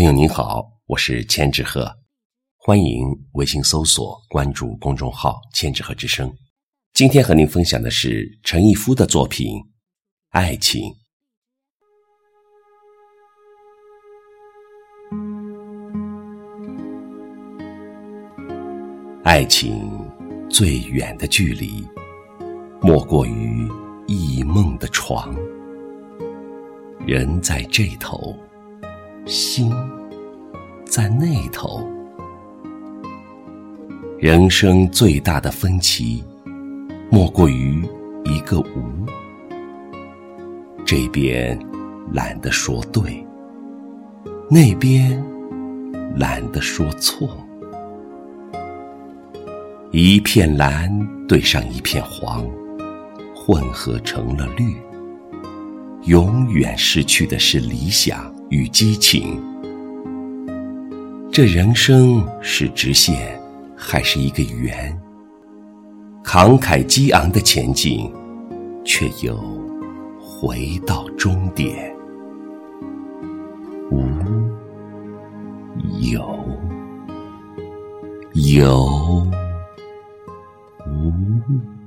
朋友您好，我是千纸鹤，欢迎微信搜索关注公众号“千纸鹤之声”。今天和您分享的是陈逸夫的作品《爱情》。爱情最远的距离，莫过于忆梦的床。人在这头。心在那头，人生最大的分歧，莫过于一个“无”。这边懒得说对，那边懒得说错。一片蓝对上一片黄，混合成了绿。永远失去的是理想。与激情，这人生是直线还是一个圆？慷慨激昂的前进，却又回到终点。无有，有无。